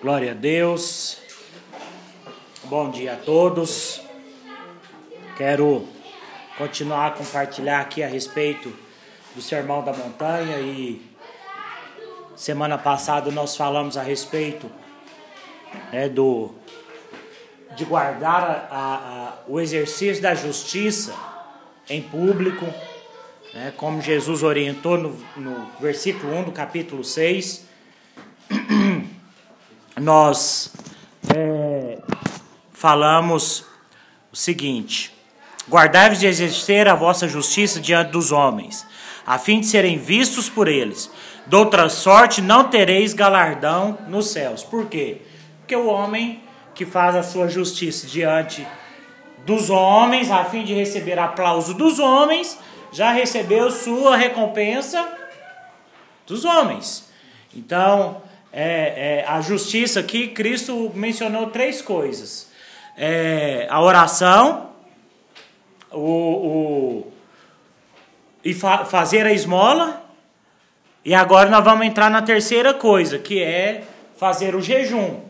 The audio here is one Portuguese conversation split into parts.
Glória a Deus. Bom dia a todos. Quero continuar a compartilhar aqui a respeito do Sermão da Montanha e semana passada nós falamos a respeito né, do de guardar a, a, o exercício da justiça em público, né, como Jesus orientou no, no versículo 1 do capítulo 6 nós é, falamos o seguinte: Guardai-vos de exercer a vossa justiça diante dos homens, a fim de serem vistos por eles. De outra sorte, não tereis galardão nos céus. Por quê? Porque o homem que faz a sua justiça diante dos homens, a fim de receber aplauso dos homens, já recebeu sua recompensa dos homens. Então, é, é, a justiça aqui, Cristo mencionou três coisas: é, a oração, o, o e fa fazer a esmola, e agora nós vamos entrar na terceira coisa, que é fazer o jejum.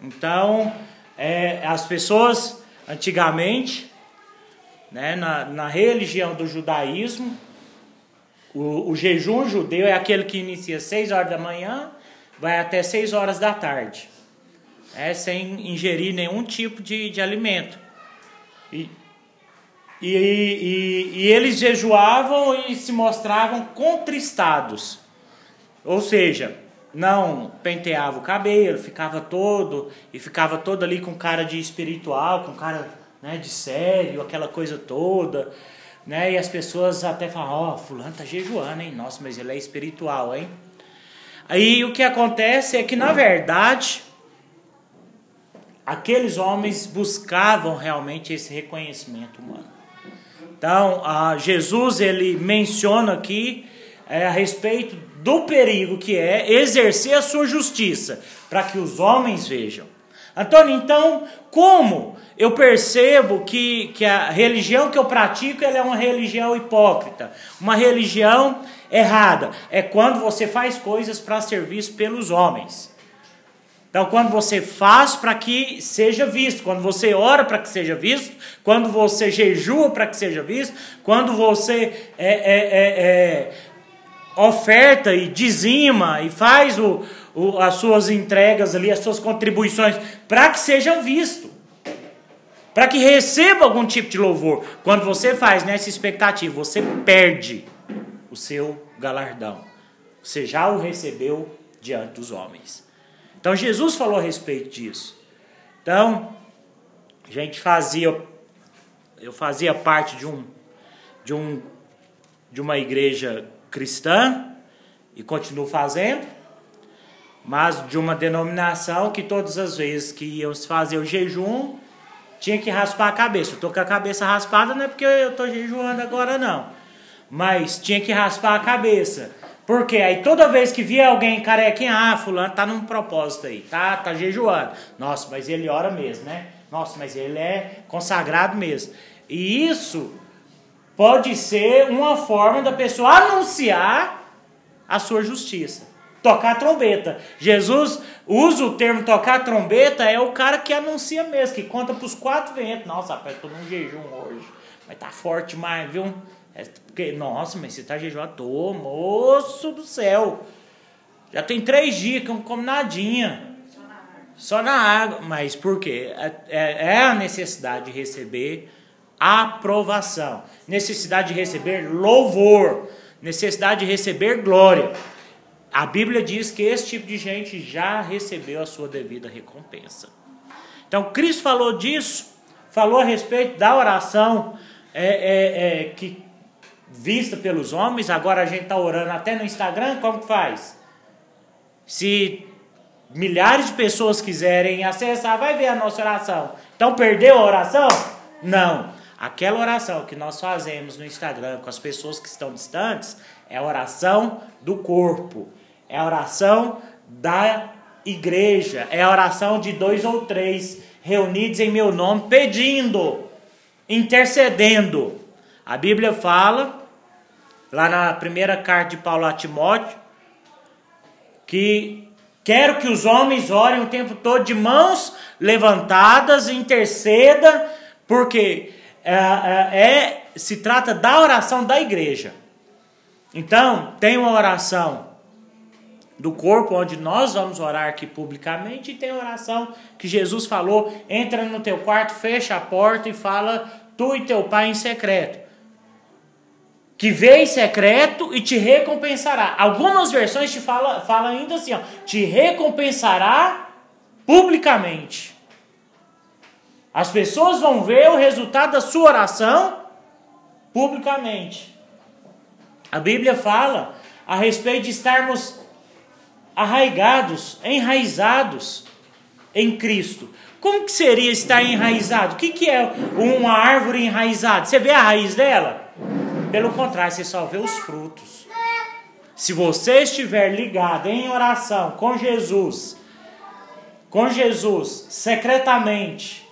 Então, é, as pessoas antigamente, né, na, na religião do judaísmo, o, o jejum judeu é aquele que inicia às 6 horas da manhã vai até 6 horas da tarde, é, sem ingerir nenhum tipo de, de alimento. E, e, e, e eles jejuavam e se mostravam contristados, ou seja, não penteava o cabelo, ficava todo e ficava todo ali com cara de espiritual, com cara né, de sério, aquela coisa toda, né? E as pessoas até falam, ó, oh, fulano tá jejuando, hein? Nossa, mas ele é espiritual, hein? Aí o que acontece é que, na verdade, aqueles homens buscavam realmente esse reconhecimento humano. Então, Jesus ele menciona aqui é, a respeito do perigo que é exercer a sua justiça para que os homens vejam. Antônio, então, como eu percebo que, que a religião que eu pratico é uma religião hipócrita, uma religião errada. É quando você faz coisas para ser visto pelos homens. Então, quando você faz para que seja visto, quando você ora para que seja visto, quando você jejua para que seja visto, quando você é, é, é, é, oferta e dizima e faz o, o, as suas entregas ali, as suas contribuições, para que sejam visto, para que receba algum tipo de louvor. Quando você faz nessa expectativa, você perde o seu galardão. Você já o recebeu diante dos homens. Então Jesus falou a respeito disso. Então, a gente fazia eu fazia parte de um de um de uma igreja cristã e continuo fazendo, mas de uma denominação que todas as vezes que íamos fazer o jejum, tinha que raspar a cabeça. Eu tô com a cabeça raspada não é porque eu tô jejuando agora não mas tinha que raspar a cabeça. Porque aí toda vez que via alguém carequinha, ah, fulano tá num propósito aí, tá, tá jejuando. Nossa, mas ele ora mesmo, né? Nossa, mas ele é consagrado mesmo. E isso pode ser uma forma da pessoa anunciar a sua justiça. Tocar trombeta. Jesus usa o termo tocar trombeta, é o cara que anuncia mesmo, que conta para os quatro ventos. Nossa, rapaz, tô num jejum hoje. Mas tá forte demais, viu? É porque, nossa, mas você está jejuando? Tô, moço do céu. Já tem três dias que eu não como nadinha. Só na água. Mas por quê? É, é, é a necessidade de receber aprovação. Necessidade de receber louvor. Necessidade de receber glória. A Bíblia diz que esse tipo de gente já recebeu a sua devida recompensa. Então, Cristo falou disso, falou a respeito da oração é, é, é, que vista pelos homens, agora a gente está orando até no Instagram, como que faz? Se milhares de pessoas quiserem acessar, vai ver a nossa oração. Então perdeu a oração? Não. Aquela oração que nós fazemos no Instagram com as pessoas que estão distantes é a oração do corpo, é a oração da igreja, é a oração de dois ou três reunidos em meu nome, pedindo, intercedendo. A Bíblia fala lá na primeira carta de Paulo a Timóteo, que Quero que os homens orem o tempo todo de mãos levantadas, interceda, porque é, é, é, se trata da oração da igreja. Então, tem uma oração do corpo, onde nós vamos orar aqui publicamente, e tem oração que Jesus falou: entra no teu quarto, fecha a porta e fala, tu e teu pai em secreto que em secreto e te recompensará. Algumas versões te falam fala ainda assim, ó, te recompensará publicamente. As pessoas vão ver o resultado da sua oração publicamente. A Bíblia fala a respeito de estarmos arraigados, enraizados em Cristo. Como que seria estar enraizado? O que, que é uma árvore enraizada? Você vê a raiz dela? Pelo contrário, você só vê os frutos. Se você estiver ligado em oração com Jesus, com Jesus, secretamente,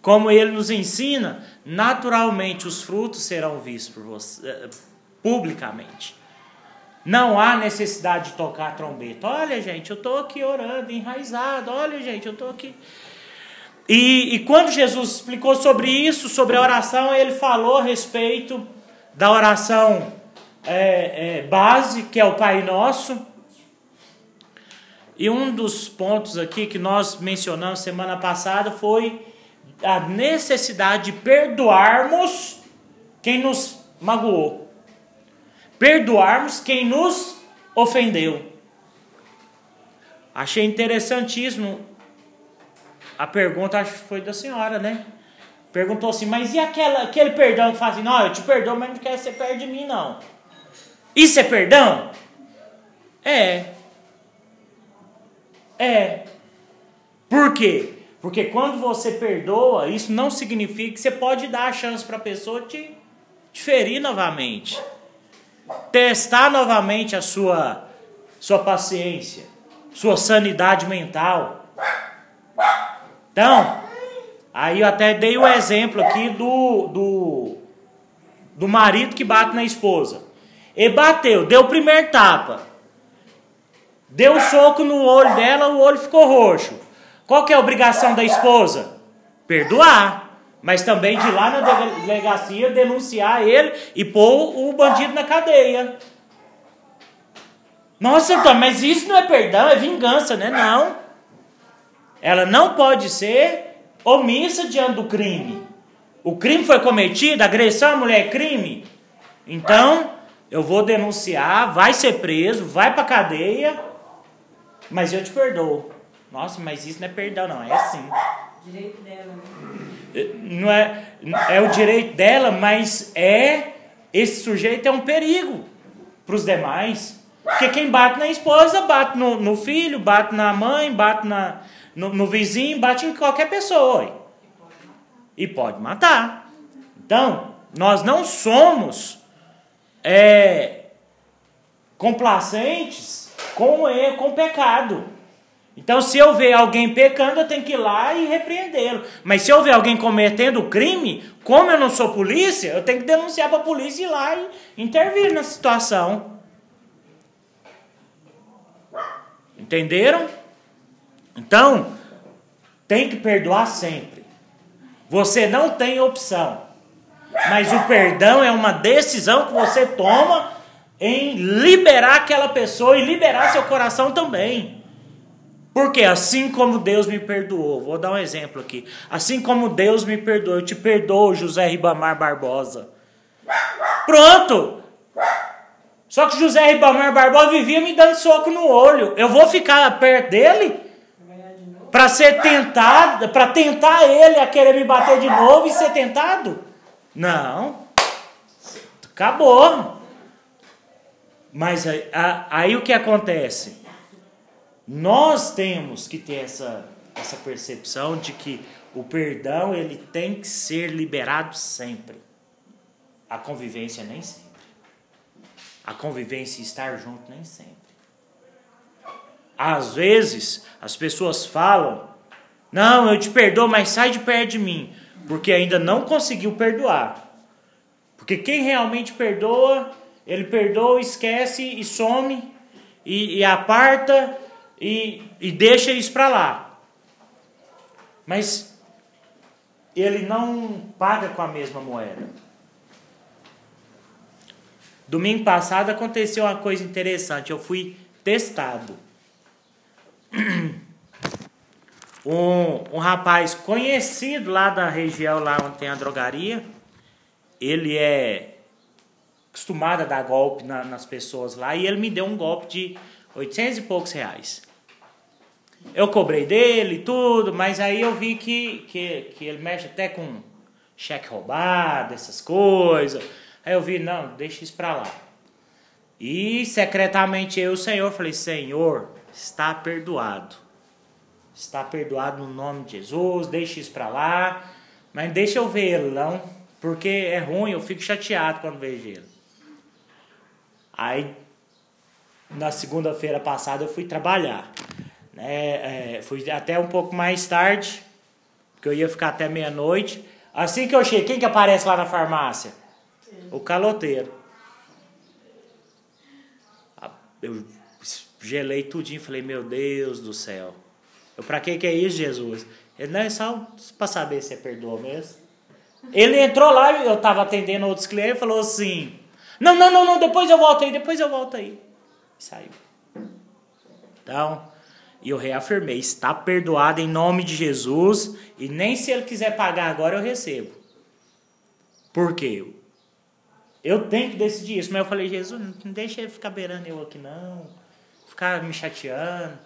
como ele nos ensina, naturalmente os frutos serão vistos por você, eh, publicamente. Não há necessidade de tocar trombeta. Olha, gente, eu estou aqui orando, enraizado. Olha, gente, eu estou aqui. E, e quando Jesus explicou sobre isso, sobre a oração, ele falou a respeito da oração é, é, base, que é o Pai Nosso. E um dos pontos aqui que nós mencionamos semana passada foi a necessidade de perdoarmos quem nos magoou, perdoarmos quem nos ofendeu. Achei interessantíssimo a pergunta, acho que foi da senhora, né? Perguntou assim, mas e aquela, aquele perdão que faz assim, não, eu te perdoo, mas não quero que você perde de mim, não. Isso é perdão? É. É. Por quê? Porque quando você perdoa, isso não significa que você pode dar a chance para a pessoa te, te ferir novamente. Testar novamente a sua, sua paciência, sua sanidade mental. Então, Aí eu até dei o exemplo aqui do, do, do marido que bate na esposa. Ele bateu, deu o primeiro tapa. Deu um soco no olho dela, o olho ficou roxo. Qual que é a obrigação da esposa? Perdoar. Mas também de ir lá na delegacia denunciar ele e pôr o bandido na cadeia. Nossa, então, mas isso não é perdão, é vingança, né? Não. Ela não pode ser omissa diante do crime. O crime foi cometido, agressão à mulher é crime. Então, eu vou denunciar, vai ser preso, vai para cadeia, mas eu te perdoo. Nossa, mas isso não é perdão, não, é assim. Direito dela. Né? Não é, é o direito dela, mas é esse sujeito é um perigo para os demais. Porque quem bate na esposa, bate no, no filho, bate na mãe, bate na, no, no vizinho, bate em qualquer pessoa. E pode matar. Então, nós não somos é, complacentes com o com o pecado. Então, se eu ver alguém pecando, eu tenho que ir lá e repreendê-lo. Mas se eu ver alguém cometendo crime, como eu não sou polícia, eu tenho que denunciar para a polícia e ir lá e intervir na situação. Entenderam? Então, tem que perdoar sempre. Você não tem opção. Mas o perdão é uma decisão que você toma em liberar aquela pessoa e liberar seu coração também. Porque assim como Deus me perdoou, vou dar um exemplo aqui. Assim como Deus me perdoou, eu te perdoo, José Ribamar Barbosa. Pronto! Só que José Ribamar Barbosa vivia me dando soco no olho. Eu vou ficar perto dele? Para ser tentado, para tentar ele a querer me bater de novo e ser tentado? Não. Acabou. Mas aí, aí, o que acontece? Nós temos que ter essa, essa percepção de que o perdão ele tem que ser liberado sempre. A convivência nem sempre. A convivência estar junto nem sempre. Às vezes as pessoas falam: Não, eu te perdoo, mas sai de perto de mim, porque ainda não conseguiu perdoar. Porque quem realmente perdoa, ele perdoa, esquece e some e, e aparta e, e deixa isso para lá. Mas ele não paga com a mesma moeda. Domingo passado aconteceu uma coisa interessante. Eu fui testado. Um, um rapaz conhecido lá da região lá onde tem a drogaria, ele é acostumado a dar golpe na, nas pessoas lá e ele me deu um golpe de 800 e poucos reais. Eu cobrei dele tudo, mas aí eu vi que, que, que ele mexe até com cheque roubado, essas coisas. Aí eu vi, não, deixa isso pra lá. E secretamente eu, o Senhor, falei: Senhor, está perdoado. Está perdoado no nome de Jesus, deixa isso pra lá. Mas deixa eu ver ele, não, porque é ruim, eu fico chateado quando vejo ele. Aí, na segunda-feira passada, eu fui trabalhar. Né? É, fui até um pouco mais tarde, porque eu ia ficar até meia-noite. Assim que eu cheguei, quem que aparece lá na farmácia? O caloteiro. eu gelei tudinho falei, meu Deus do céu. Eu, pra que que é isso, Jesus? Ele, não, é só pra saber se é perdoa mesmo. Ele entrou lá, eu tava atendendo outros clientes falou assim, não, não, não, não, depois eu volto aí, depois eu volto aí. E saiu. Então, e eu reafirmei, está perdoado em nome de Jesus, e nem se ele quiser pagar agora eu recebo. Por quê? Eu tenho que decidir isso. Mas eu falei, Jesus, não deixa ele ficar beirando eu aqui, não. Ficar me chateando.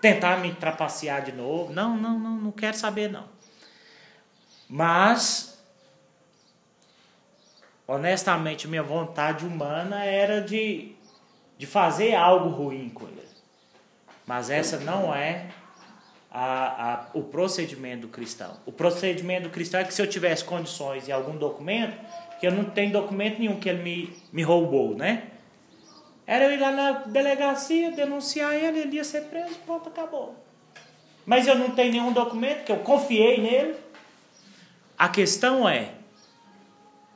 Tentar me trapacear de novo. Não, não, não, não quero saber, não. Mas, honestamente, minha vontade humana era de, de fazer algo ruim com ele. Mas essa não é a, a, o procedimento do cristão. O procedimento do cristão é que se eu tivesse condições e algum documento, que eu não tenho documento nenhum que ele me, me roubou, né? Era eu ir lá na delegacia, denunciar ele, ele ia ser preso, pronto, acabou. Mas eu não tenho nenhum documento, que eu confiei nele. A questão é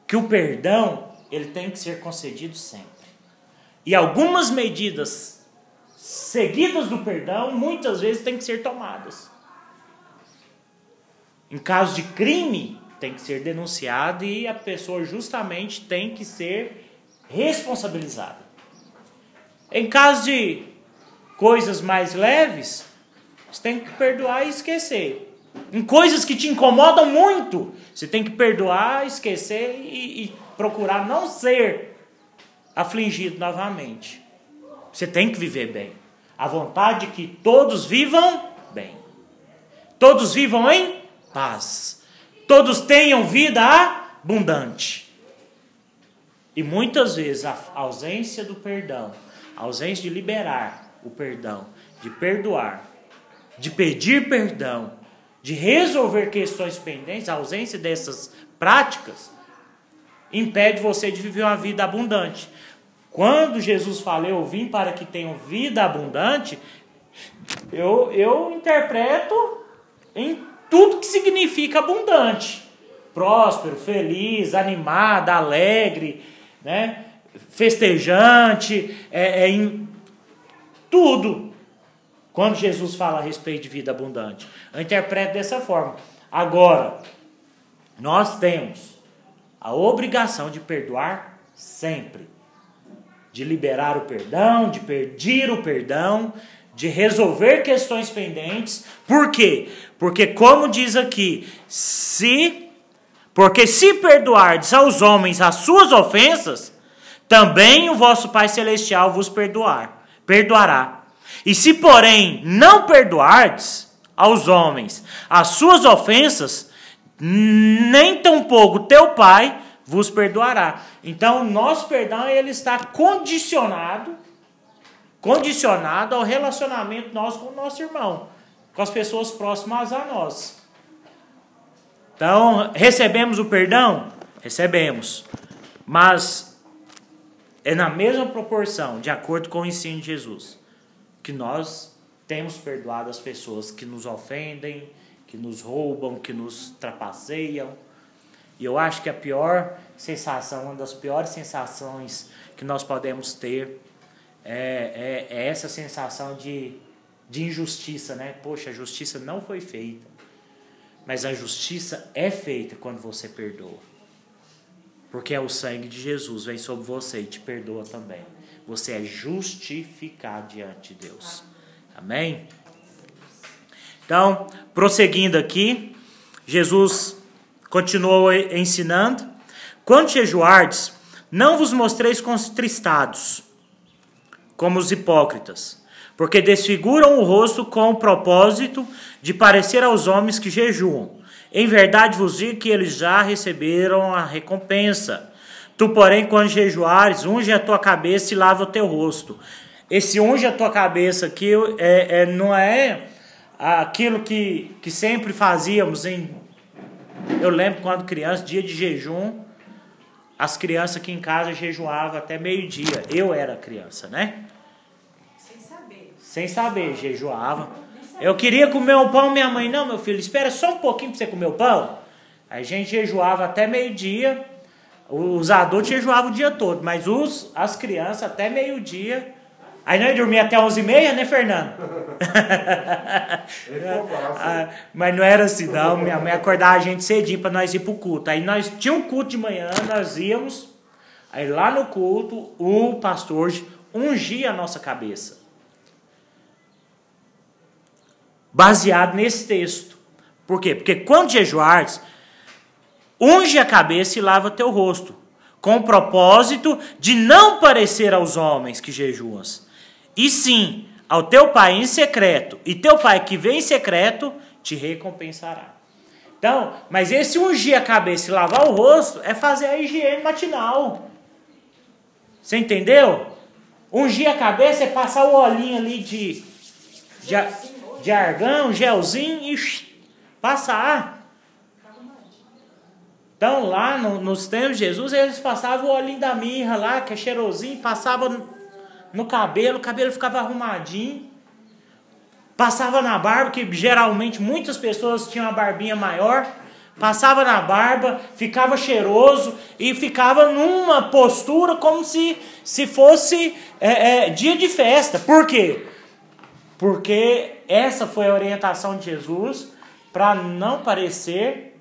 que o perdão, ele tem que ser concedido sempre. E algumas medidas seguidas do perdão, muitas vezes, têm que ser tomadas. Em caso de crime, tem que ser denunciado e a pessoa justamente tem que ser responsabilizada. Em caso de coisas mais leves, você tem que perdoar e esquecer. Em coisas que te incomodam muito, você tem que perdoar, esquecer e, e procurar não ser afligido novamente. Você tem que viver bem. A vontade de que todos vivam bem. Todos vivam em paz todos tenham vida abundante. E muitas vezes a ausência do perdão, a ausência de liberar o perdão, de perdoar, de pedir perdão, de resolver questões pendentes, a ausência dessas práticas, impede você de viver uma vida abundante. Quando Jesus fala, eu vim para que tenham vida abundante, eu, eu interpreto em tudo que significa abundante. Próspero, feliz, animado, alegre, né? Festejante, é, é em tudo. Quando Jesus fala a respeito de vida abundante, eu interpreto dessa forma. Agora, nós temos a obrigação de perdoar sempre, de liberar o perdão, de pedir o perdão, de resolver questões pendentes. Por quê? Porque como diz aqui, se porque se perdoardes aos homens as suas ofensas, também o vosso Pai celestial vos perdoar, perdoará. E se porém não perdoardes aos homens as suas ofensas, nem tampouco teu Pai vos perdoará. Então, o nosso perdão ele está condicionado condicionado ao relacionamento nosso com o nosso irmão, com as pessoas próximas a nós. Então, recebemos o perdão? Recebemos. Mas é na mesma proporção, de acordo com o ensino de Jesus, que nós temos perdoado as pessoas que nos ofendem, que nos roubam, que nos trapaceiam. E eu acho que a pior sensação, uma das piores sensações que nós podemos ter é, é, é essa sensação de, de injustiça, né? Poxa, a justiça não foi feita. Mas a justiça é feita quando você perdoa. Porque é o sangue de Jesus vem sobre você e te perdoa também. Você é justificado diante de Deus. Amém? Então, prosseguindo aqui, Jesus continuou ensinando: Quando jejuardes, não vos mostreis contristados, como os hipócritas, porque desfiguram o rosto com o propósito de parecer aos homens que jejuam. Em verdade vos digo que eles já receberam a recompensa. Tu, porém, quando jejuares, unge a tua cabeça e lava o teu rosto. Esse unge a tua cabeça aqui é, é, não é aquilo que, que sempre fazíamos em. Eu lembro quando criança, dia de jejum, as crianças aqui em casa jejuavam até meio-dia. Eu era criança, né? Sem saber. Sem saber, jejuava. Eu queria comer o pão, minha mãe, não, meu filho, espera só um pouquinho para você comer o pão. A gente jejuava até meio-dia. Os adultos jejuavam o dia todo, mas os, as crianças até meio-dia. Aí nós dormia até 11h30, né, Fernando? ah, mas não era assim, não. Minha mãe acordava a gente cedinho para nós ir pro culto. Aí nós tínhamos um culto de manhã, nós íamos. Aí lá no culto, o pastor ungia a nossa cabeça. Baseado nesse texto. Por quê? Porque quando jejuares, unge a cabeça e lava teu rosto, com o propósito de não parecer aos homens que jejuas, e sim ao teu pai em secreto, e teu pai que vem em secreto te recompensará. Então, mas esse ungir a cabeça e lavar o rosto é fazer a higiene matinal. Você entendeu? Ungir a cabeça é passar o olhinho ali de, de, de argão, gelzinho e passar. Então, lá no, nos tempos de Jesus, eles passavam o olhinho da mirra lá, que é cheirosinho, passava no, no cabelo, o cabelo ficava arrumadinho. Passava na barba, que geralmente muitas pessoas tinham uma barbinha maior. Passava na barba, ficava cheiroso e ficava numa postura como se, se fosse é, é, dia de festa. Por quê? Porque essa foi a orientação de Jesus para não parecer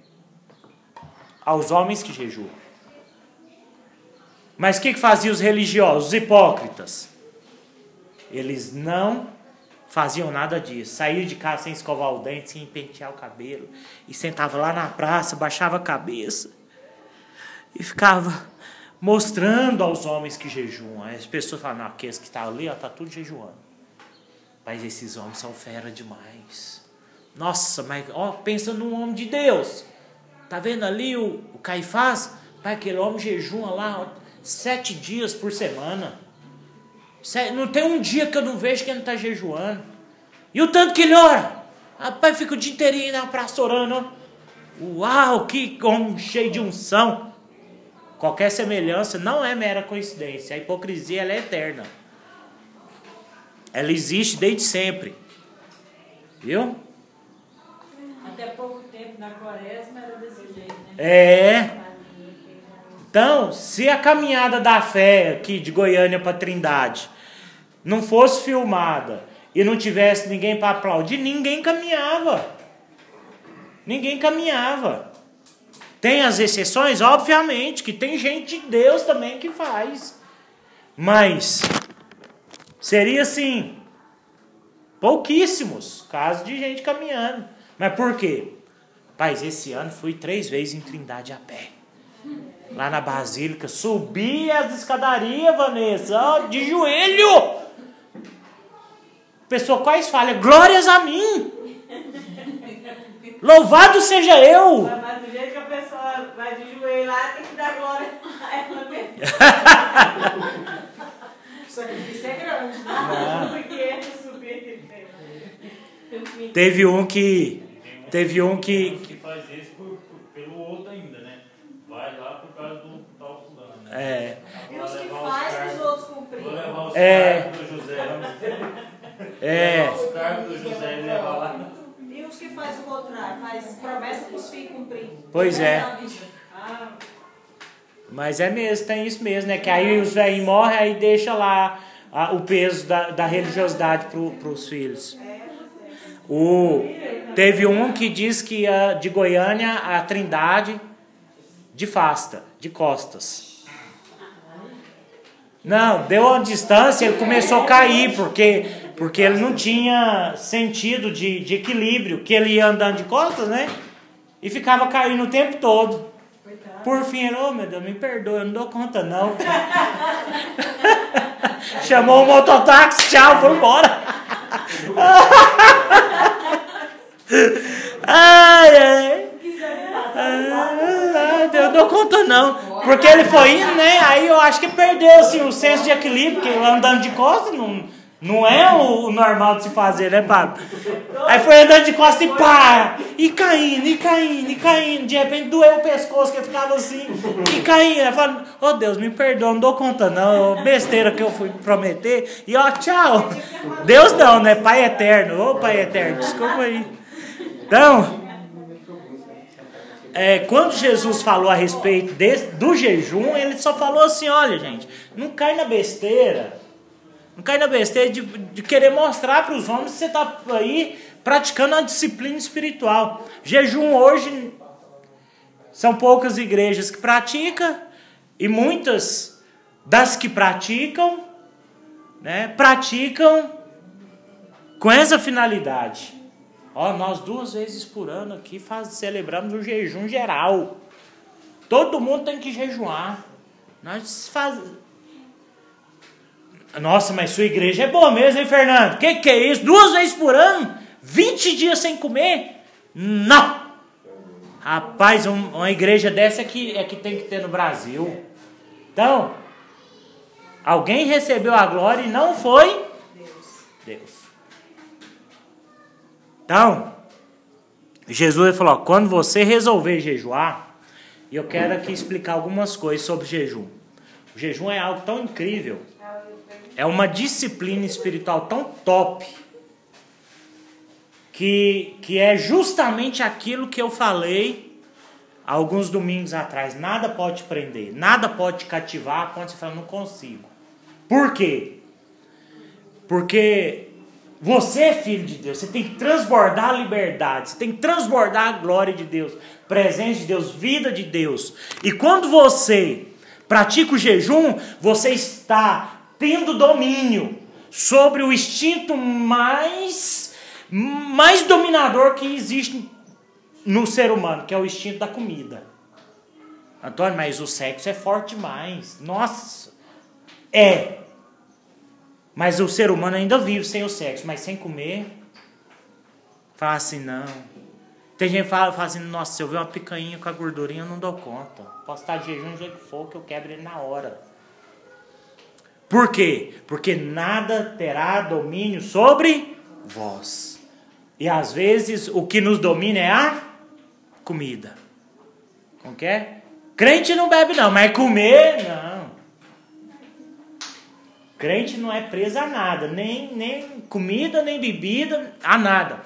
aos homens que jejuam. Mas o que, que faziam os religiosos, os hipócritas? Eles não faziam nada disso. Saíam de casa sem escovar o dente, sem pentear o cabelo. E sentava lá na praça, baixava a cabeça. E ficava mostrando aos homens que jejuam. As pessoas falam, não, aqueles que estão tá ali, está tudo jejuando. Mas esses homens são fera demais. Nossa, mas ó, pensa num homem de Deus. Tá vendo ali o, o Caifás? Pai, aquele homem jejua lá ó, sete dias por semana. Não tem um dia que eu não vejo que ele não está jejuando. E o tanto que ele ora. Rapaz, fica o dia inteirinho na praça orando. Uau, que homem cheio de unção. Qualquer semelhança não é mera coincidência. A hipocrisia é eterna. Ela existe desde sempre. Viu? Até pouco tempo na quaresma era desse jeito, né? É. Então, se a caminhada da fé aqui de Goiânia para Trindade não fosse filmada e não tivesse ninguém para aplaudir, ninguém caminhava. Ninguém caminhava. Tem as exceções? Obviamente, que tem gente de Deus também que faz. Mas Seria assim, pouquíssimos casos de gente caminhando. Mas por quê? Paz, esse ano fui três vezes em Trindade a pé. Lá na Basílica, subi as escadarias, Vanessa, ó, de joelho. Pessoa quais falha? Glórias a mim. Louvado seja eu. Mas do jeito que a pessoa vai de joelho lá, tem que dar glória a ela mesmo. Sacrifício é grande, né? Teve um que. Teve um que. que faz isso por, por, pelo outro ainda, né? Vai lá por causa do tal fulano. Né? É. E os que faz os outros cumprir. Vou levar os é. cargos do José. É. Os cargos do José e levar lá. E os que faz o contrário, faz promessa para os filhos cumprir. Pois é. Ah. Mas é mesmo, tem isso mesmo, né? Que aí os velhinhos morrem, aí deixa lá a, o peso da, da religiosidade para os filhos. O, teve um que diz que de Goiânia a Trindade de fasta, de costas. Não, deu uma distância, ele começou a cair, porque, porque ele não tinha sentido de, de equilíbrio, que ele ia andando de costas, né? E ficava caindo o tempo todo. Por fim, ele, oh meu Deus, me perdoa, eu não dou conta não. Chamou o mototáxi, tchau, foi embora. ai, ai. Ah, eu não dou conta não. Porque ele foi indo, né? Aí eu acho que perdeu assim, o senso de equilíbrio, porque andando de costas não, não é o normal de se fazer, né, Pablo? Aí foi andando de costas e pá! E caindo, e caindo, e caindo. De repente doeu o pescoço, que eu ficava assim, e caindo. Aí falando, oh Deus, me perdoa, não dou conta não, besteira que eu fui prometer. E ó, tchau. Deus não, né? Pai eterno. Ô Pai eterno, desculpa aí. Então, é, quando Jesus falou a respeito desse, do jejum, ele só falou assim: olha, gente, não cai na besteira. Não cai na besteira de, de querer mostrar para os homens que você está aí praticando a disciplina espiritual. Jejum hoje são poucas igrejas que praticam e muitas das que praticam, né, praticam com essa finalidade. Ó, nós duas vezes por ano aqui faz, celebramos o jejum geral. Todo mundo tem que jejuar. Nós faz... Nossa, mas sua igreja é boa mesmo, hein, Fernando? Que que é isso? Duas vezes por ano? 20 dias sem comer? Não! Rapaz, um, uma igreja dessa é que, é que tem que ter no Brasil. Então, alguém recebeu a glória e não foi Deus. Então, Jesus falou: quando você resolver jejuar, e eu quero aqui explicar algumas coisas sobre jejum. O jejum é algo tão incrível, é uma disciplina espiritual tão top, que, que é justamente aquilo que eu falei alguns domingos atrás. Nada pode prender, nada pode cativar quando você fala, não consigo. Por quê? Porque você é filho de Deus, você tem que transbordar a liberdade, você tem que transbordar a glória de Deus, presença de Deus, vida de Deus. E quando você pratica o jejum, você está tendo domínio sobre o instinto mais mais dominador que existe no ser humano, que é o instinto da comida. Antônio, mas o sexo é forte demais. Nossa, é. Mas o ser humano ainda vive sem o sexo, mas sem comer. Fala assim, não. Tem gente que fala, fala assim, nossa, se eu ver uma picanha com a gordurinha, eu não dou conta. Posso estar de jejum do jeito que for, que eu quebro ele na hora. Por quê? Porque nada terá domínio sobre vós. E às vezes o que nos domina é a comida. Como que é? Crente não bebe não, mas comer, não. Crente não é preso a nada, nem, nem comida, nem bebida, a nada.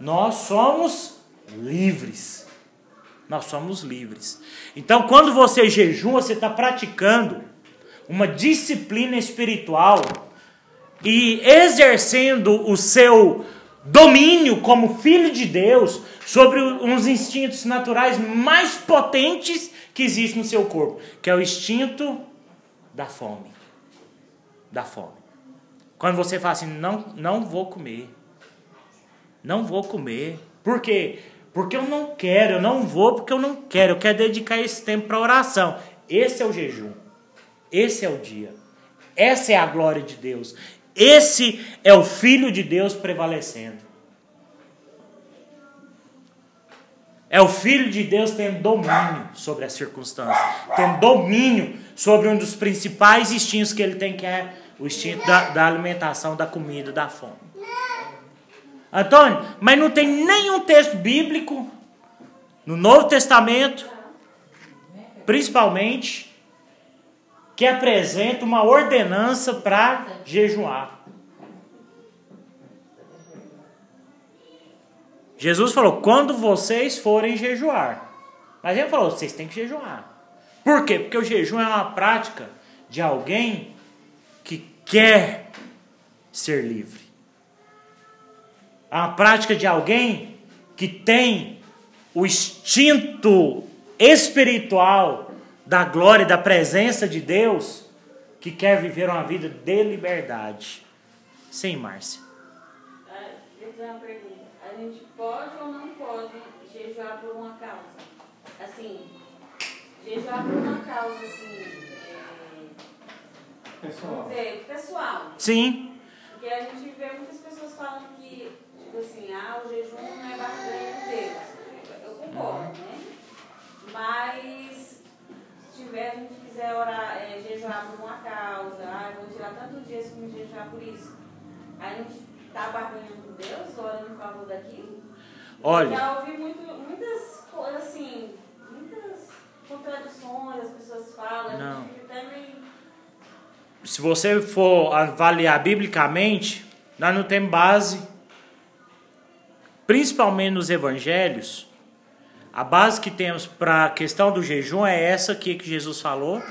Nós somos livres. Nós somos livres. Então, quando você jejua, você está praticando uma disciplina espiritual e exercendo o seu domínio como filho de Deus sobre uns instintos naturais mais potentes que existem no seu corpo, que é o instinto da fome da fome. Quando você fala assim, não, não vou comer. Não vou comer. Por quê? Porque eu não quero, eu não vou porque eu não quero. Eu quero dedicar esse tempo para oração. Esse é o jejum. Esse é o dia. Essa é a glória de Deus. Esse é o Filho de Deus prevalecendo. É o Filho de Deus tendo domínio sobre as circunstâncias, tendo domínio sobre um dos principais instintos que ele tem, que é o instinto da, da alimentação, da comida, da fome. Antônio, mas não tem nenhum texto bíblico no Novo Testamento, principalmente, que apresenta uma ordenança para jejuar. Jesus falou: quando vocês forem jejuar. Mas ele falou: vocês têm que jejuar. Por quê? Porque o jejum é uma prática de alguém que quer ser livre. é uma prática de alguém que tem o instinto espiritual da glória e da presença de Deus, que quer viver uma vida de liberdade. Sim, Márcia. Ah, Deixa eu fazer uma pergunta. A gente pode ou não pode jejuar por uma causa? Assim, jejuar por uma causa, assim, é, Pessoal. dizer, pessoal. Sim, Porque a gente vê muitas pessoas falando que, tipo assim, ah, o jejum não é barganha com Deus. Eu concordo, né? Mas, se tiver, a gente quiser orar, é, jejuar por uma causa, ah, eu vou tirar tantos dias para me jejuar por isso. Aí a gente tá barganhando com Deus, orando em favor daquilo. olha, Já ouvi muito, muitas coisas assim, muitas contradições, as pessoas falam, Não. a gente se você for avaliar biblicamente, nós não temos base, principalmente nos evangelhos, a base que temos para a questão do jejum é essa aqui que Jesus falou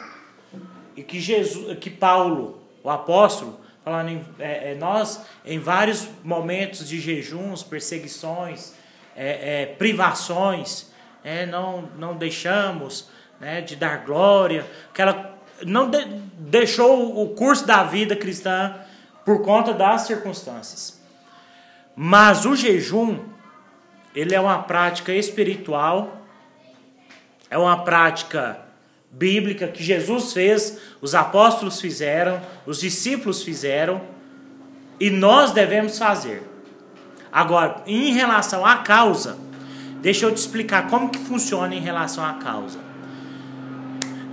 e que Jesus, que Paulo, o apóstolo, falando em, é, é, nós em vários momentos de jejuns, perseguições, é, é, privações, é, não não deixamos né, de dar glória, aquela não de- deixou o curso da vida cristã por conta das circunstâncias. Mas o jejum, ele é uma prática espiritual, é uma prática bíblica que Jesus fez, os apóstolos fizeram, os discípulos fizeram, e nós devemos fazer. Agora, em relação à causa, deixa eu te explicar como que funciona em relação à causa.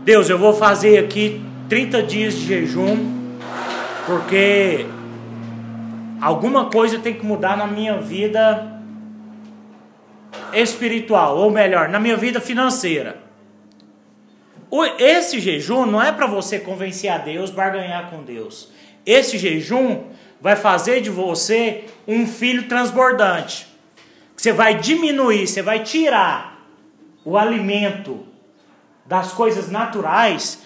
Deus, eu vou fazer aqui 30 dias de jejum, porque alguma coisa tem que mudar na minha vida espiritual, ou melhor, na minha vida financeira. Esse jejum não é para você convencer a Deus, barganhar com Deus. Esse jejum vai fazer de você um filho transbordante. Você vai diminuir, você vai tirar o alimento das coisas naturais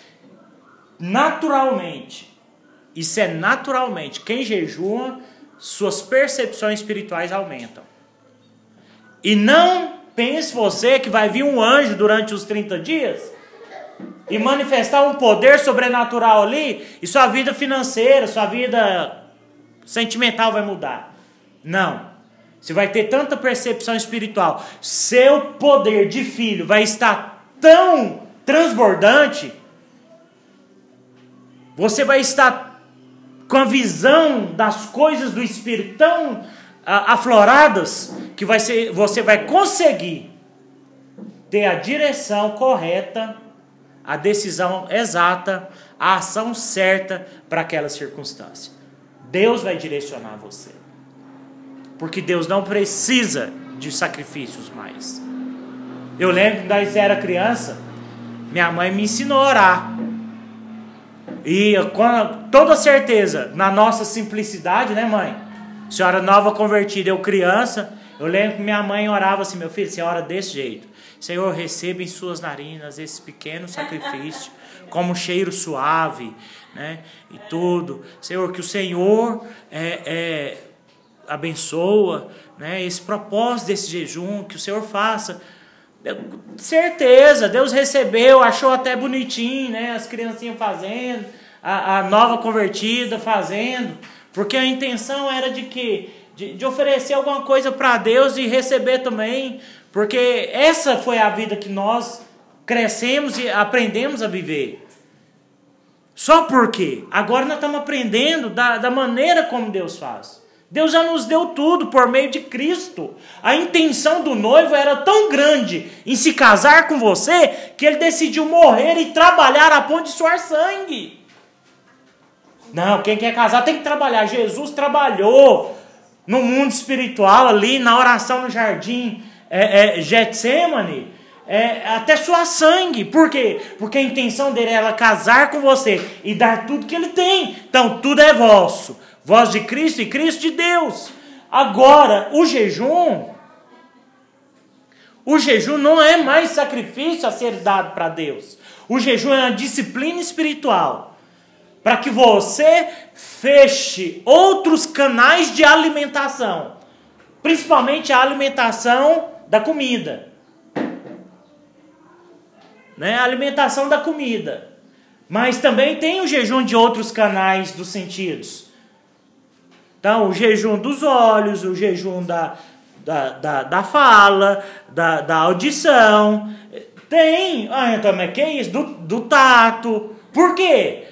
naturalmente. Isso é naturalmente. Quem jejua, suas percepções espirituais aumentam. E não pense você que vai vir um anjo durante os 30 dias e manifestar um poder sobrenatural ali e sua vida financeira, sua vida sentimental vai mudar. Não. Você vai ter tanta percepção espiritual. Seu poder de filho vai estar tão transbordante. Você vai estar com a visão das coisas do espírito tão afloradas que vai ser, você vai conseguir ter a direção correta, a decisão exata, a ação certa para aquela circunstância. Deus vai direcionar você. Porque Deus não precisa de sacrifícios mais. Eu lembro quando eu era criança, minha mãe me ensinou a orar. E com toda certeza, na nossa simplicidade, né, mãe? Senhora nova convertida, eu criança, eu lembro que minha mãe orava assim: meu filho, você ora desse jeito. Senhor, receba em suas narinas esse pequeno sacrifício, como um cheiro suave, né? E tudo. Senhor, que o Senhor é, é, abençoa, né? Esse propósito desse jejum, que o Senhor faça. Certeza, Deus recebeu, achou até bonitinho, né? As criancinhas fazendo, a, a nova convertida fazendo, porque a intenção era de que de, de oferecer alguma coisa para Deus e receber também, porque essa foi a vida que nós crescemos e aprendemos a viver. Só porque agora nós estamos aprendendo da, da maneira como Deus faz. Deus já nos deu tudo por meio de Cristo. A intenção do noivo era tão grande em se casar com você que ele decidiu morrer e trabalhar a ponto de suar sangue. Não, quem quer casar tem que trabalhar. Jesus trabalhou no mundo espiritual ali, na oração no jardim é, é, Getsemane, é, até suar sangue. Por quê? Porque a intenção dele era casar com você e dar tudo que ele tem. Então, tudo é vosso. Voz de Cristo e Cristo de Deus. Agora, o jejum. O jejum não é mais sacrifício a ser dado para Deus. O jejum é uma disciplina espiritual para que você feche outros canais de alimentação Principalmente a alimentação da comida. Né? A alimentação da comida. Mas também tem o jejum de outros canais dos sentidos. Então, o jejum dos olhos, o jejum da, da, da, da fala, da, da audição. Tem, ah, então, mas que é isso? Do, do tato. Por quê?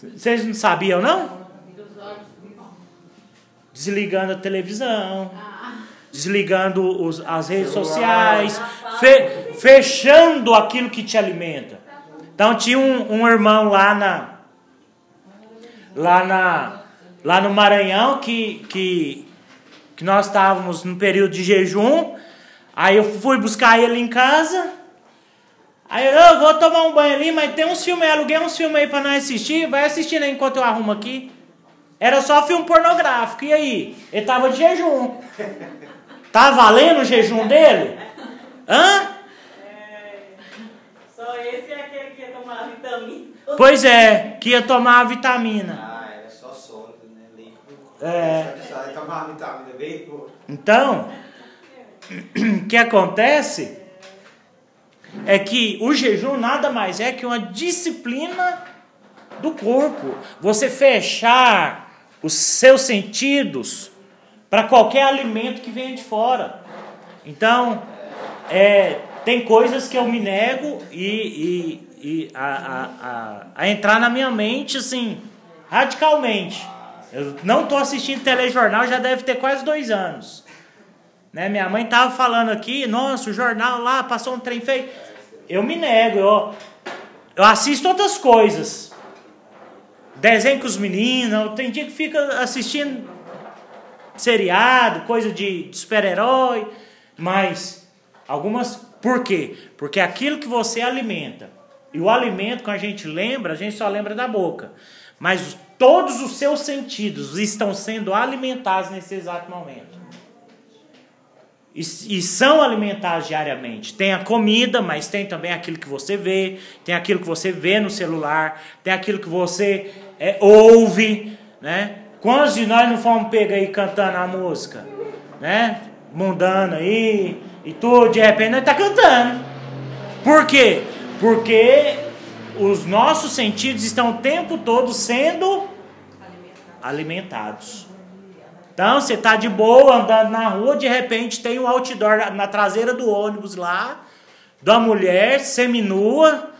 Vocês não sabiam, não? Desligando a televisão, desligando os, as redes sociais, fe, fechando aquilo que te alimenta. Então tinha um, um irmão lá na lá na lá no Maranhão que, que que nós estávamos no período de jejum. Aí eu fui buscar ele em casa. Aí eu, eu vou tomar um banho ali, mas tem uns filmes, aí, aluguei uns filmes aí para nós assistir. Vai assistindo aí enquanto eu arrumo aqui. Era só filme pornográfico. E aí? Ele tava de jejum. Tá valendo o jejum dele? Hã? É, só esse é aquele que ia tomar vitamina. Pois é, que ia tomar a vitamina. Ah, era só sólido, né? Líquido. É. Tomar uma vitamina bem boa. Então, o que acontece é que o jejum nada mais é que uma disciplina do corpo. Você fechar os seus sentidos para qualquer alimento que venha de fora. Então, é, tem coisas que eu me nego e, e, e a, a, a, a entrar na minha mente assim, radicalmente. Eu não estou assistindo telejornal, já deve ter quase dois anos. Né? Minha mãe estava falando aqui, nossa, o jornal lá passou um trem feio. Eu me nego, eu, eu assisto outras coisas. Desenho com os meninos, tem dia que fica assistindo seriado, coisa de, de super-herói, mas algumas. Por quê? Porque aquilo que você alimenta, e o alimento, quando a gente lembra, a gente só lembra da boca. Mas todos os seus sentidos estão sendo alimentados nesse exato momento. E, e, são alimentados diariamente. Tem a comida, mas tem também aquilo que você vê, tem aquilo que você vê no celular, tem aquilo que você é, ouve, né? Quantos de nós não fomos pegos aí cantando a música, né? Mundana aí e tudo, de repente nós tá cantando. Por quê? Porque os nossos sentidos estão o tempo todo sendo alimentados. Então você tá de boa andando na rua, de repente tem um outdoor na traseira do ônibus lá, da mulher seminua,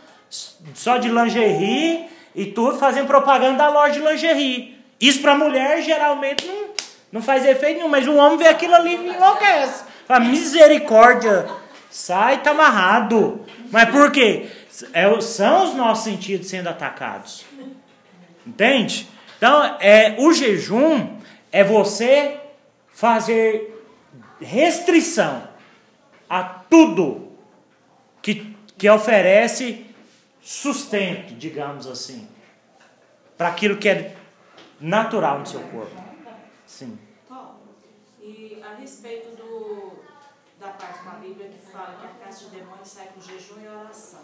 só de lingerie e tudo fazendo propaganda da loja de lingerie. Isso para mulher geralmente não, não faz efeito nenhum, mas um homem vê aquilo ali e enlouquece. Fala, misericórdia, sai, tá amarrado. Mas por quê? É, são os nossos sentidos sendo atacados. Entende? Então, é, o jejum é você fazer restrição a tudo que, que oferece sustento, digamos assim, para aquilo que é natural no seu corpo. Sim. E a respeito do, da parte da Bíblia que fala que a caixa de demônios sai com jejum e oração,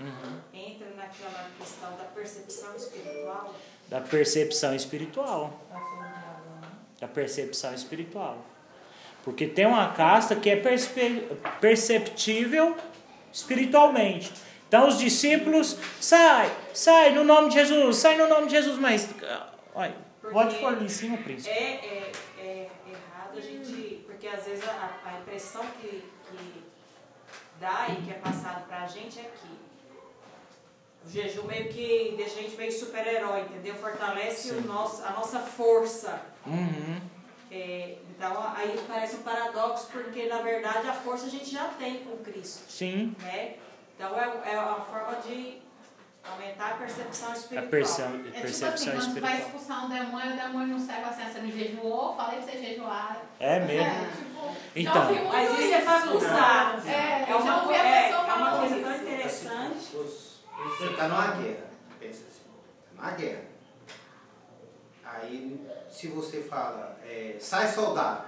Uhum. entra naquela questão da percepção espiritual? Da percepção espiritual. Da percepção espiritual. Porque tem uma casta que é perce- perceptível espiritualmente. Então os discípulos, sai, sai no nome de Jesus, sai no nome de Jesus, mas. Olha, pode pôr ali em cima, príncipe. É, é, é errado a gente. Porque às vezes a, a impressão que, que dá e que é passado pra gente é que o jejum meio que deixa a gente meio super-herói, entendeu? Fortalece o nosso, a nossa força. Uhum. É, então aí parece um paradoxo, porque na verdade a força a gente já tem com Cristo. Sim. Né? Então é, é uma forma de aumentar a percepção A espiritual. perce- É tipo assim, percepção quando tu vai espiritual. expulsar um demônio, o demônio não sai com a ciência no jejuou, falei pra você jejuar. É mesmo. É, tipo, Então. Mas isso é bagunçado. É, É já uma, ouvi a é, pessoa é uma falando coisa tão interessante. Você está numa guerra. Pensa assim, tá numa guerra. Aí, se você fala, é, sai soldado,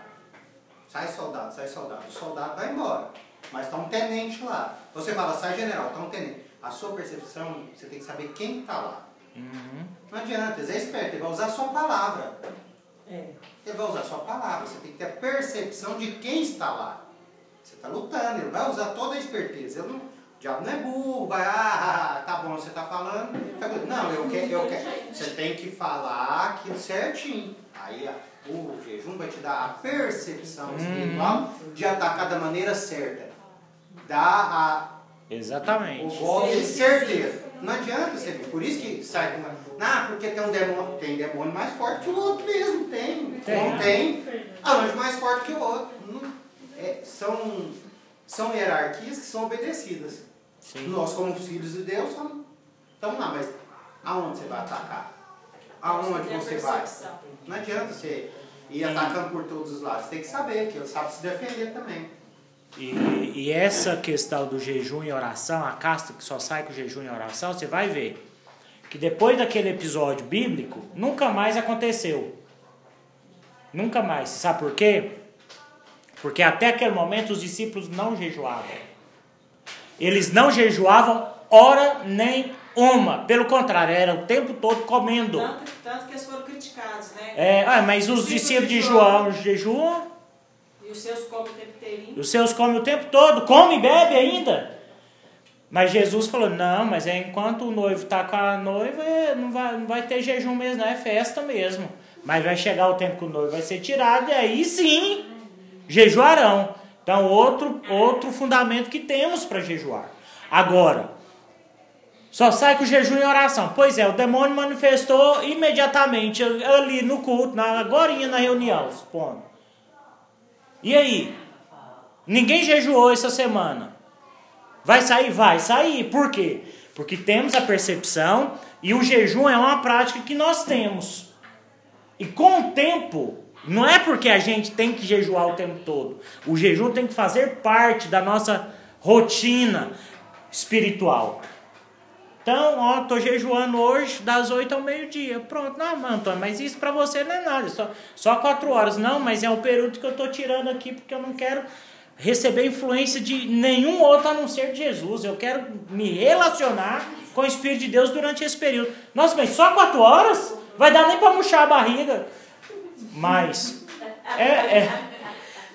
sai soldado, sai soldado, o soldado vai embora. Mas está um tenente lá. Você fala, sai general, está um tenente. A sua percepção, você tem que saber quem está lá. Uhum. Não adianta, ele é esperto, ele vai usar a sua palavra. É. Ele vai usar a sua palavra. Você tem que ter a percepção de quem está lá. Você está lutando, ele vai usar toda a esperteza. Ele não, diabo não é burro, vai, ah, tá bom, você está falando. Não, eu quero, eu quero. Você tem que falar aquilo certinho. Aí o jejum vai te dar a percepção espiritual de atacar da maneira certa. Dá a Exatamente. o golpe certeza. Não adianta você ver. Por isso que sai com. Ah, porque tem um demônio. Tem demônio mais forte que o outro mesmo. Tem. Tem. Não tem. Anjo mais forte que o outro. É, são, são hierarquias que são obedecidas. Sim. Nós, como filhos de Deus, estamos lá. Mas aonde você vai atacar? Aonde você vai? Não adianta você ir atacando por todos os lados. Você tem que saber que ele sabe se defender também. E, e essa questão do jejum e oração, a casta que só sai com jejum e oração, você vai ver que depois daquele episódio bíblico, nunca mais aconteceu. Nunca mais. Sabe por quê? Porque até aquele momento os discípulos não jejuavam. Eles não jejuavam hora nem uma. Pelo contrário, era o tempo todo comendo. Tanto, tanto que eles foram criticados, né? É, ah, mas os discípulos de João jejuam, E os seus comem o tempo inteirinho. os seus comem o tempo todo, come e bebe ainda. Mas Jesus falou: não, mas é enquanto o noivo está com a noiva, é, não vai, não vai ter jejum mesmo, não é festa mesmo. Mas vai chegar o tempo que o noivo vai ser tirado, e aí sim jejuarão. Então, outro, outro fundamento que temos para jejuar. Agora, só sai com jejum e oração. Pois é, o demônio manifestou imediatamente ali no culto, na, agora na reunião, supondo. E aí? Ninguém jejuou essa semana. Vai sair? Vai sair. Por quê? Porque temos a percepção e o jejum é uma prática que nós temos. E com o tempo, não é porque a gente tem que jejuar o tempo todo. O jejum tem que fazer parte da nossa rotina espiritual. Então, ó, tô jejuando hoje das 8 ao meio-dia. Pronto, não, Antônio, mas isso para você não é nada, só, só 4 horas. Não, mas é o período que eu tô tirando aqui porque eu não quero receber influência de nenhum outro a não ser de Jesus. Eu quero me relacionar com o Espírito de Deus durante esse período. Nossa, mas só 4 horas? Vai dar nem para murchar a barriga. Mas é, é,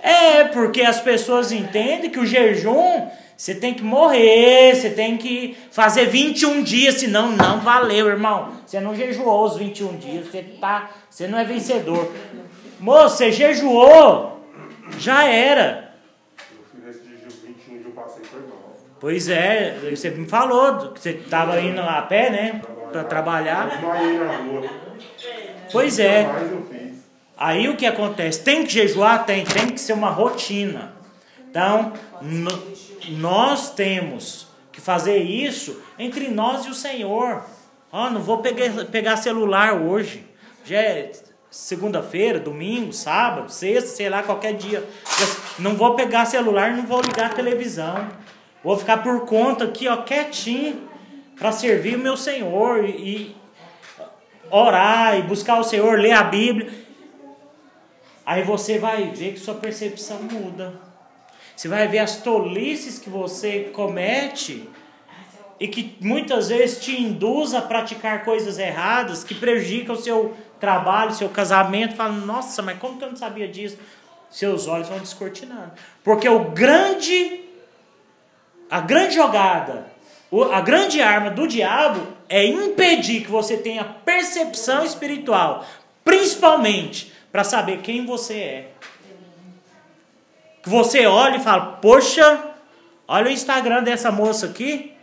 é porque as pessoas entendem que o jejum você tem que morrer, você tem que fazer 21 dias, senão não valeu, irmão. Você não jejuou os 21 dias, você, tá, você não é vencedor. Moço, você jejuou, já era. Eu fiz esse de 21 dias, eu passei, mal. Pois é, você me falou que você estava indo a pé, né? Para Eu trabalhar. desmaiei na rua. Pois é. Aí o que acontece? Tem que jejuar? Tem, tem que ser uma rotina. Então, nós temos que fazer isso entre nós e o Senhor. Ó, não vou pegar, pegar celular hoje. Já é segunda-feira, domingo, sábado, sexta, sei lá, qualquer dia. Não vou pegar celular, não vou ligar a televisão. Vou ficar por conta aqui, ó, quietinho, para servir o meu Senhor e, e orar e buscar o Senhor, ler a Bíblia. Aí você vai ver que sua percepção muda. Você vai ver as tolices que você comete e que muitas vezes te induz a praticar coisas erradas que prejudicam o seu trabalho, seu casamento. Fala, nossa, mas como que eu não sabia disso? Seus olhos vão descortinando. Porque o grande, a grande jogada, a grande arma do diabo é impedir que você tenha percepção espiritual, principalmente para saber quem você é. Que você olha e fala, poxa, olha o Instagram dessa moça aqui.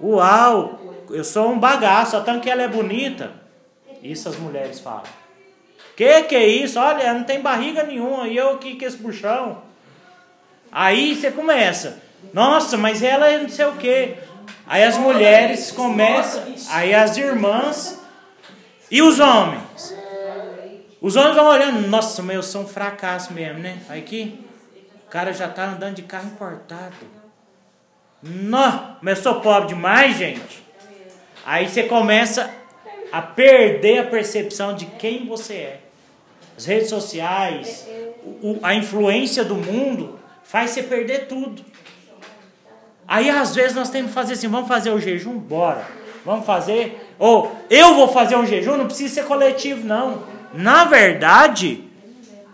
Uau, eu sou um bagaço, só tanto que ela é bonita. Isso as mulheres falam. Que que é isso? Olha, não tem barriga nenhuma, e eu aqui com esse buchão. Aí você começa, nossa, mas ela é não sei o que. Aí as mulheres começam, aí as irmãs e os homens. Os homens vão olhando, nossa, mas eu sou um fracasso mesmo, né? Aí aqui, o cara já tá andando de carro importado. Não, mas eu sou pobre demais, gente. Aí você começa a perder a percepção de quem você é. As redes sociais, a influência do mundo faz você perder tudo. Aí às vezes nós temos que fazer assim, vamos fazer o jejum? Bora. Vamos fazer. Ou eu vou fazer um jejum, não precisa ser coletivo, não. Na verdade,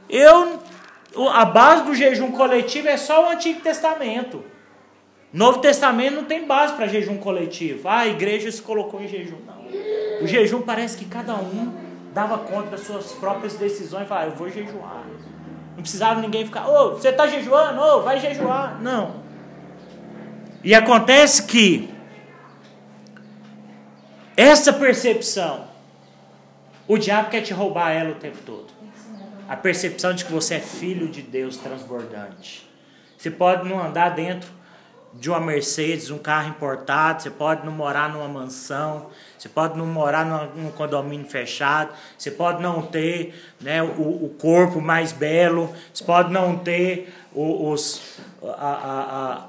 eu a base do jejum coletivo é só o Antigo Testamento. Novo Testamento não tem base para jejum coletivo. Ah, a igreja se colocou em jejum. Não. O jejum parece que cada um dava conta das suas próprias decisões e falava, eu vou jejuar. Não precisava ninguém ficar, ô, você está jejuando? Ô, vai jejuar. Não. E acontece que essa percepção, o diabo quer te roubar ela o tempo todo. A percepção de que você é filho de Deus transbordante. Você pode não andar dentro de uma Mercedes, um carro importado, você pode não morar numa mansão, você pode não morar numa- num condomínio fechado, você pode não ter né, o, o corpo mais belo, você pode não ter os, a, a,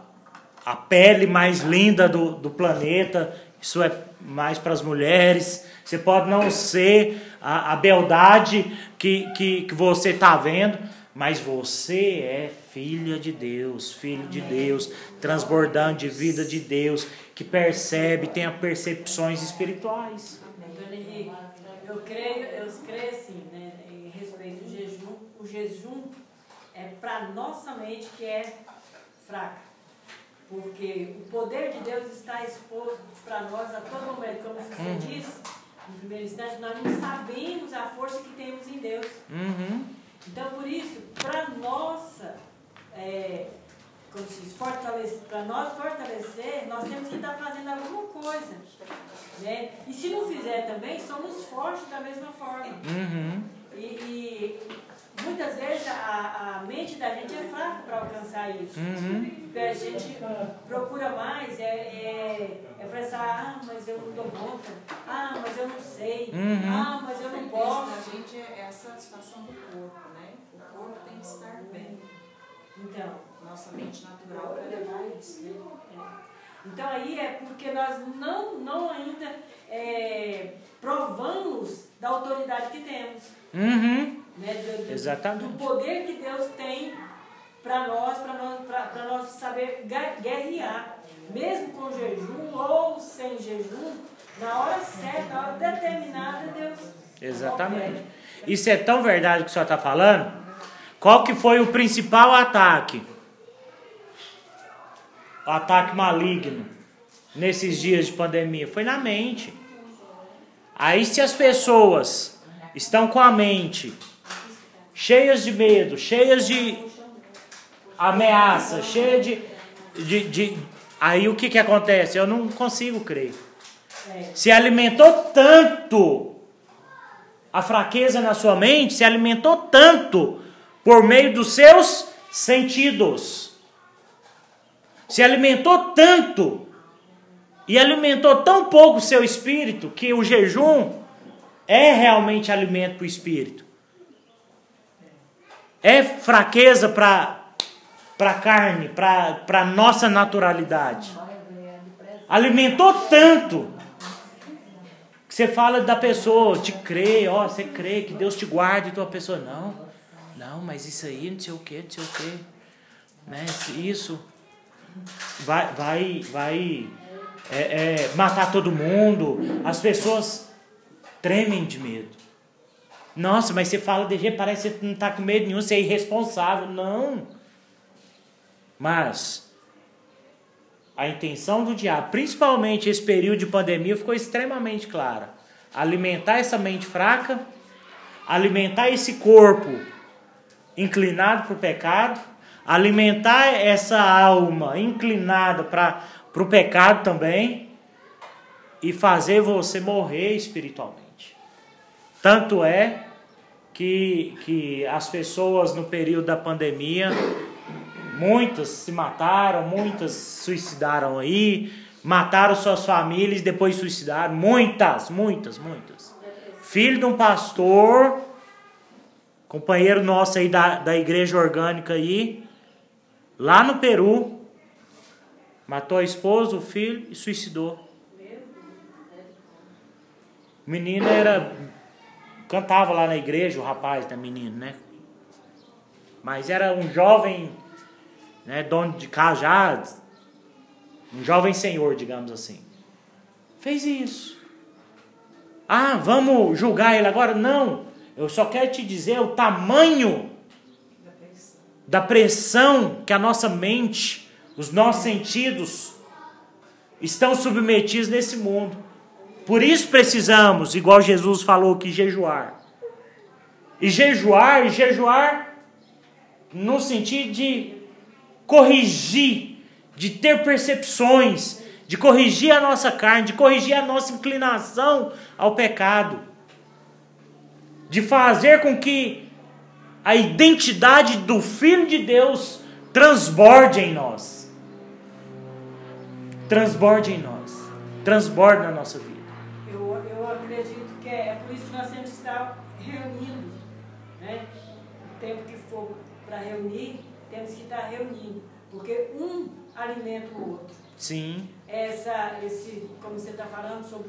a, a pele mais linda do, do planeta, isso é mais para as mulheres, você pode não ser a, a beldade que, que, que você está vendo, mas você é filha de Deus, filho de Deus, transbordando de vida de Deus, que percebe, tem percepções espirituais. Eu creio, eu creio assim, né, em respeito ao jejum. O jejum é para nossa mente que é fraca. Porque o poder de Deus está exposto para nós a todo momento. Como você disse, no primeiro instante, nós não sabemos a força que temos em Deus. Uhum. Então, por isso, para nossa, é, para nós fortalecer, nós temos que estar fazendo alguma coisa. Né? E se não fizer também, somos fortes da mesma forma. Uhum. E, e muitas vezes a, a mente da gente é fraca para alcançar isso. Uhum. Porque a gente procura mais, é, é, é pensar, ah, mas eu não dou conta, ah, mas eu não sei, Uhum. ah, mas eu não A posso. gente é a satisfação do corpo, né? O corpo tem que estar bem. Então, Nossa mente natural vai levar isso. né? Então aí é porque nós não, não ainda é, provamos da autoridade que temos. Uhum. Né? Do, do- Exatamente. do poder que Deus tem para nós, para nós, pra, pra nós saber guerrear. Mesmo com jejum ou sem jejum, na hora certa, na hora determinada, Deus. Exatamente. Isso é tão verdade que o senhor está falando. Qual que foi o principal ataque? O ataque maligno nesses dias de pandemia foi na mente. Aí se as pessoas estão com a mente cheias de medo, cheias de ameaça, cheias de, de, de- aí o que que acontece? Eu não consigo crer. Se alimentou tanto a fraqueza na sua mente se alimentou tanto por meio dos seus sentidos. Se alimentou tanto e alimentou tão pouco o seu espírito que o jejum é realmente alimento para o espírito. É fraqueza para a carne, para a nossa naturalidade. Alimentou tanto que você fala da pessoa, te crê, ó, você crê que Deus te guarde, tua pessoa, não, não, mas isso aí, não sei o que, não sei o que, né, isso vai, vai, vai é, é, matar todo mundo, as pessoas tremem de medo. Nossa, mas você fala de jeito, parece que você não está com medo nenhum, você é irresponsável. Não. Mas a intenção do diabo, principalmente esse período de pandemia, ficou extremamente clara. Alimentar essa mente fraca, alimentar esse corpo inclinado para o pecado, alimentar essa alma inclinada para o pecado também e fazer você morrer espiritualmente. Tanto é que, que as pessoas no período da pandemia Muitas se mataram, muitas suicidaram aí, mataram suas famílias e depois suicidaram. Muitas, muitas, muitas. Filho de um pastor, companheiro nosso aí da, da igreja orgânica aí, lá no Peru, matou a esposa, o filho e suicidou. O menino era. Cantava lá na igreja, o rapaz da menina, né? Mas era um jovem né, dono de casa um jovem senhor, digamos assim. Fez isso. Ah, vamos julgar ele agora? Não. Eu só quero te dizer o tamanho da pressão que a nossa mente, os nossos sentidos estão submetidos nesse mundo. Por isso precisamos, igual Jesus falou que jejuar. E jejuar, e jejuar no sentido de corrigir, de ter percepções, de corrigir a nossa carne, de corrigir a nossa inclinação ao pecado, de fazer com que a identidade do Filho de Deus transborde em nós. Transborde em nós. Transborde na nossa vida. Eu, eu acredito que é, é por isso que nós temos que estar reunindo. Né? O tempo que for para reunir, temos que estar reunindo. Porque um alimenta o outro. Sim. Essa, esse, como você está falando sobre